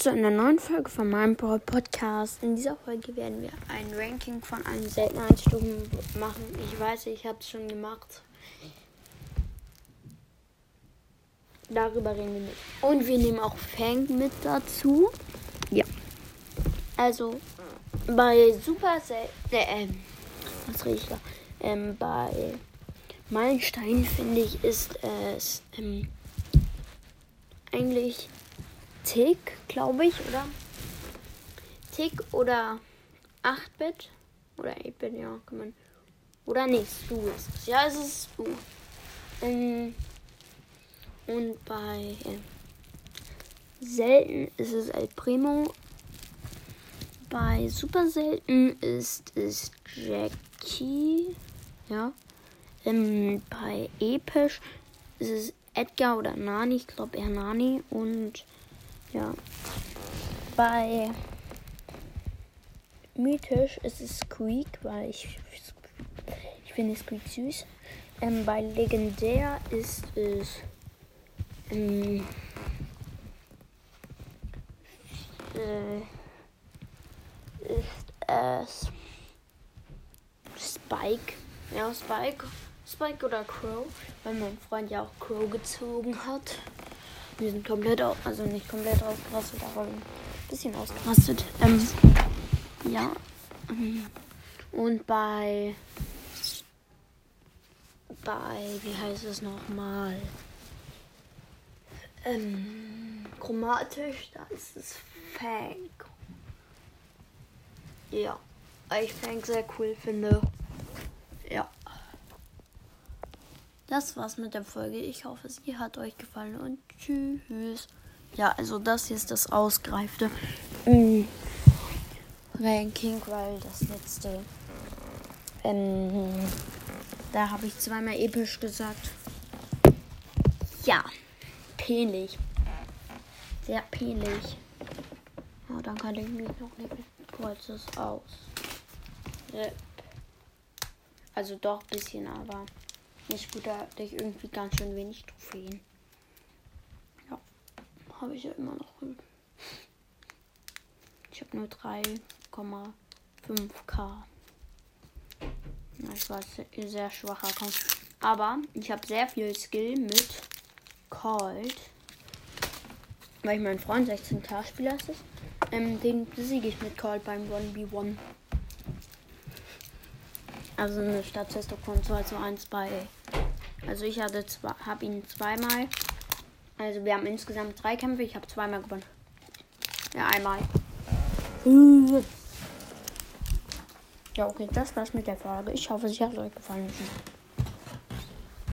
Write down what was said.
zu einer neuen Folge von meinem Brawl Podcast. In dieser Folge werden wir ein Ranking von allen Seltenheitsstufen machen. Ich weiß, ich habe es schon gemacht. Darüber reden wir nicht. Und wir nehmen auch Fang mit dazu. Ja. Also bei Super Sel äh, ähm, was rede ich da? Ähm, bei Meilenstein finde ich ist es ähm, eigentlich Tick, glaube ich, oder? Tick oder 8-Bit oder 8-Bit, ja, kann man. Oder nee, Stu ist es. Ja, es ist Stu. Ähm, und bei äh, selten ist es El Primo. Bei super selten ist es Jackie. Ja. Ähm, bei episch ist es Edgar oder Nani. Ich glaube eher Nani. Und ja. Bei mythisch ist es Squeak, weil ich, ich finde Squeak süß. Ähm, bei legendär ist es ähm, äh, ist es Spike. Ja, Spike. Spike oder Crow, weil mein Freund ja auch Crow gezogen hat. Wir sind komplett, also nicht komplett ausgerastet, aber ein bisschen ausgerastet. Ähm, ja. Und bei, bei, wie heißt es nochmal? Ähm, chromatisch, da ist es Fang. Ja, ich Fang sehr cool finde. Ja. Das war's mit der Folge. Ich hoffe, sie hat euch gefallen und tschüss. Ja, also das hier ist das ausgereifte mm, Ranking, weil das letzte. Ähm, da habe ich zweimal episch gesagt. Ja, peinlich. Sehr peinlich. Ja, dann kann ich mich noch nicht kurzes aus. Also doch ein bisschen, aber nicht gut, da hatte ich irgendwie ganz schön wenig Trophäen. Ja, habe ich ja immer noch. Ich habe nur 3,5k. Das war ein sehr schwacher Kampf. Aber ich habe sehr viel Skill mit Cold. Weil ich mein Freund 16k-Spieler ist. Ähm, den besiege ich mit Cold beim 1v1. Also eine Stadttestung von 2 zu 1 bei. Also ich hatte zwei, habe ihn zweimal. Also wir haben insgesamt drei Kämpfe. Ich habe zweimal gewonnen. Ja, einmal. Ja, okay, das war's mit der Frage. Ich hoffe, sie hat euch gefallen.